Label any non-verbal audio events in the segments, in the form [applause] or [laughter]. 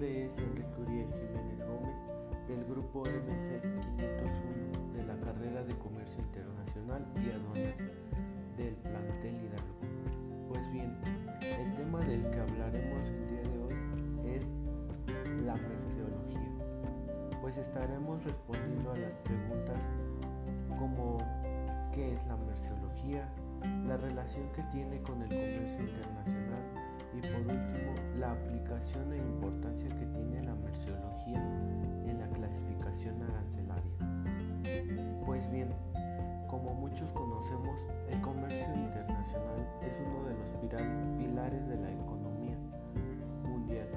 del grupo MC 501 de la carrera de Comercio Internacional y Aduanas del plantel Hidalgo. Pues bien, el tema del que hablaremos el día de hoy es la merceología, pues estaremos respondiendo a las preguntas como ¿qué es la merceología? la relación que tiene con el comercio internacional y por último la aplicación e importancia que tiene la merceología en la clasificación arancelaria. Pues bien, como muchos conocemos, el comercio internacional es uno de los pilares de la economía mundial,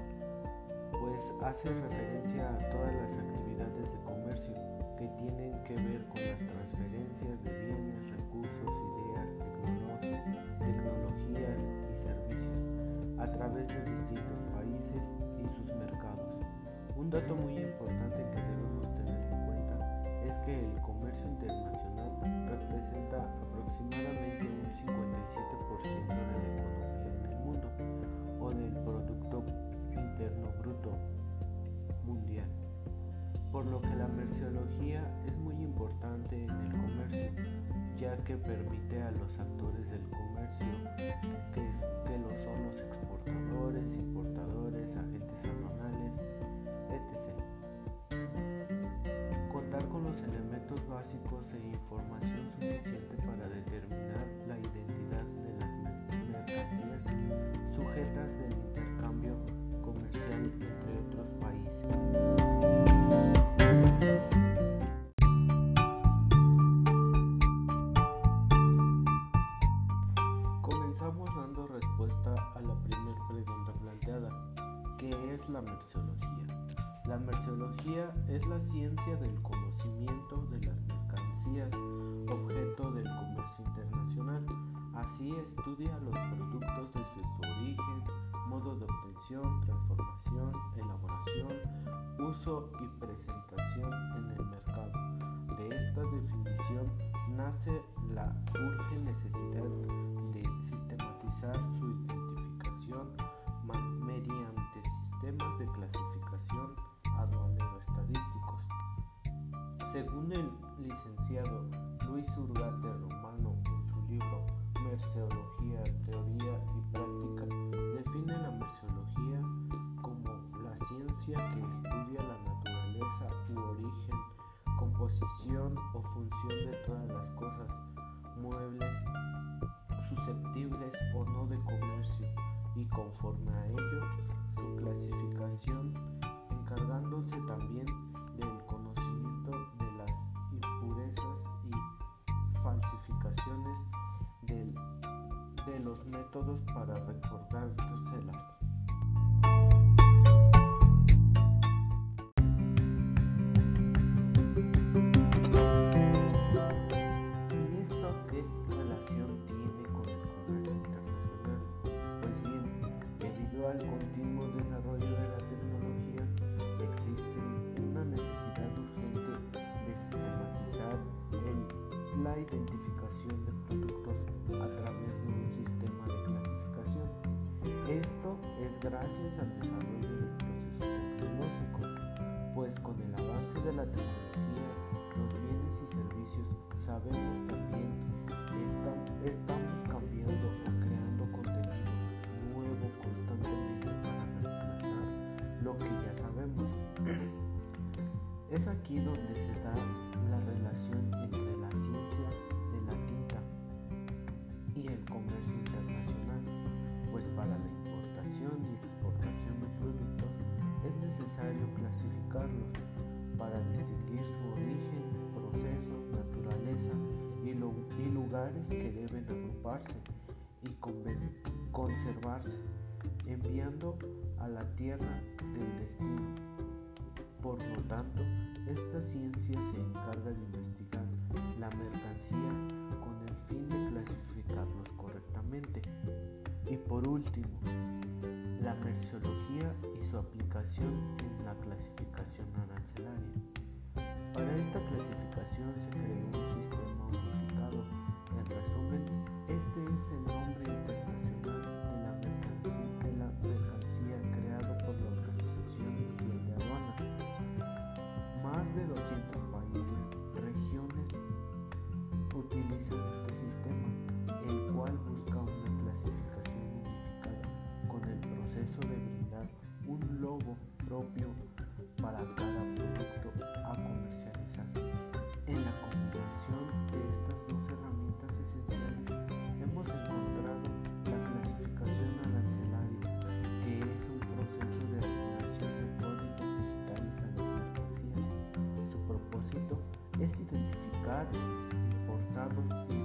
pues hace referencia a todas las actividades de comercio que tienen que ver con las transferencias de dato muy importante que debemos tener en cuenta es que el comercio internacional representa aproximadamente un 57% de la economía en el mundo o del Producto Interno Bruto mundial, por lo que la merceología es muy importante en el comercio ya que permite e información suficiente para determinar la identidad de las mercancías sujetas del intercambio comercial entre otros países. la merceología? La merceología es la ciencia del conocimiento de las mercancías objeto del comercio internacional. Así estudia los productos desde su origen, modo de obtención, transformación, elaboración, uso y presentación en el mercado. De esta definición nace la urge necesidad de sistematizar su identificación mediante sistemas de clasificación aduanero-estadísticos. Según el licenciado Luis Urgate Romano en su libro Merceología, Teoría y Práctica, define la merceología como la ciencia que estudia la naturaleza u origen, composición o función de todas las cosas, muebles, susceptibles o no de comercio, y conforme a ello su clasificación, encargándose también de los métodos para recordárselas. ¿Y esto qué relación tiene con el comercio internacional? Pues bien, debido al continuo desarrollo de la tecnología, existe una necesidad urgente de sistematizar la identificación gracias al desarrollo del proceso tecnológico, pues con el avance de la tecnología, los bienes y servicios sabemos también estam- estamos cambiando o creando contenido nuevo constantemente para reemplazar lo que ya sabemos. [clears throat] Es aquí donde se da la relación entre la ciencia de la tinta y el comercio internacional, pues para la importación y exportación de productos es necesario clasificarlos para distinguir su origen, proceso, naturaleza y, lu- y lugares que deben agruparse y conservarse, enviando a la tierra del destino. Por lo tanto, esta ciencia se encarga de investigar la mercancía con el fin de clasificarlos correctamente. Y por último, la merceología y su aplicación en la clasificación arancelaria. Para esta clasificación se creó un sistema unificado. En resumen, este es el nombre internacional un logo propio para cada producto a comercializar. En la combinación de estas dos herramientas esenciales hemos encontrado la clasificación arancelaria, que es un proceso de asignación de códigos digitales a las mercancías. Su propósito es identificar importados y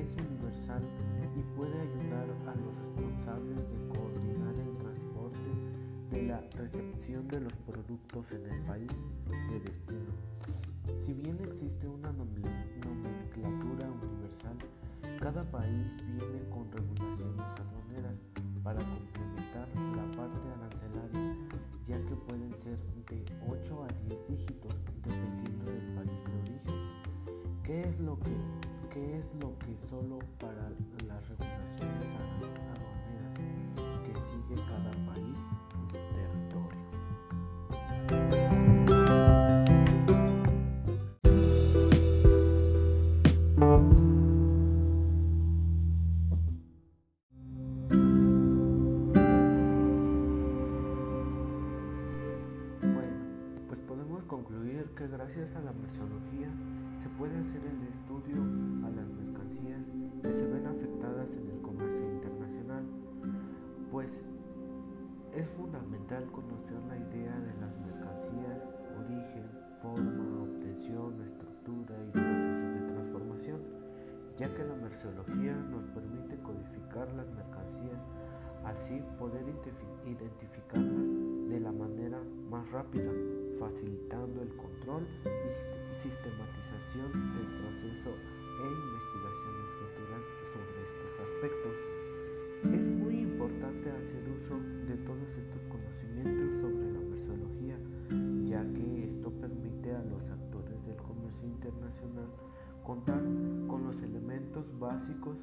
y puede ayudar a los responsables de coordinar el transporte de la recepción de los productos en el país de destino. Si bien existe una nomenclatura universal, cada país viene con regulaciones aduaneras para complementar la parte arancelaria, ya que pueden ser de 8 a 10 dígitos dependiendo del país de origen. ¿Qué es lo que ¿Qué es lo que solo para las regulaciones aduaneras que sigue cada país en su territorio. Bueno, pues podemos concluir que gracias a la merceología se puede hacer el estudio a las mercancías que se ven afectadas en el comercio internacional, pues es fundamental conocer la idea de las mercancías, origen, forma, obtención, estructura y procesos de transformación, ya que la merceología nos permite codificar las mercancías, así poder identificarlas de la manera más rápida, facilitando el control sistematización del proceso e investigaciones futuras sobre estos aspectos. Es muy importante hacer uso de todos estos conocimientos sobre la merceología, ya que esto permite a los actores del comercio internacional contar con los elementos básicos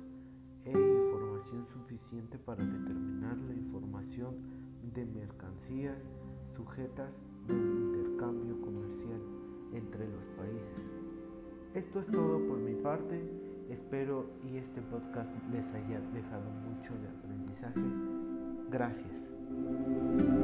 e información suficiente para determinar la información de mercancías sujetas del intercambio comercial entre los países. Esto es todo por mi parte. Espero y este podcast les haya dejado mucho de aprendizaje. Gracias.